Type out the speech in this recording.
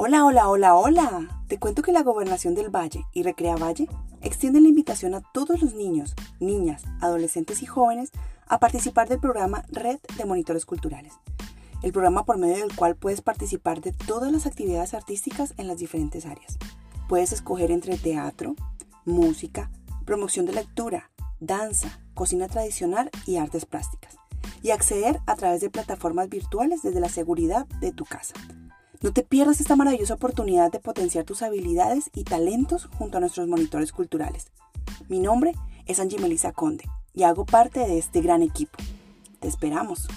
Hola, hola, hola, hola. Te cuento que la Gobernación del Valle y Recrea Valle extienden la invitación a todos los niños, niñas, adolescentes y jóvenes a participar del programa Red de Monitores Culturales. El programa por medio del cual puedes participar de todas las actividades artísticas en las diferentes áreas. Puedes escoger entre teatro, música, promoción de lectura, danza, cocina tradicional y artes plásticas. Y acceder a través de plataformas virtuales desde la seguridad de tu casa. No te pierdas esta maravillosa oportunidad de potenciar tus habilidades y talentos junto a nuestros monitores culturales. Mi nombre es Angie Melissa Conde y hago parte de este gran equipo. Te esperamos.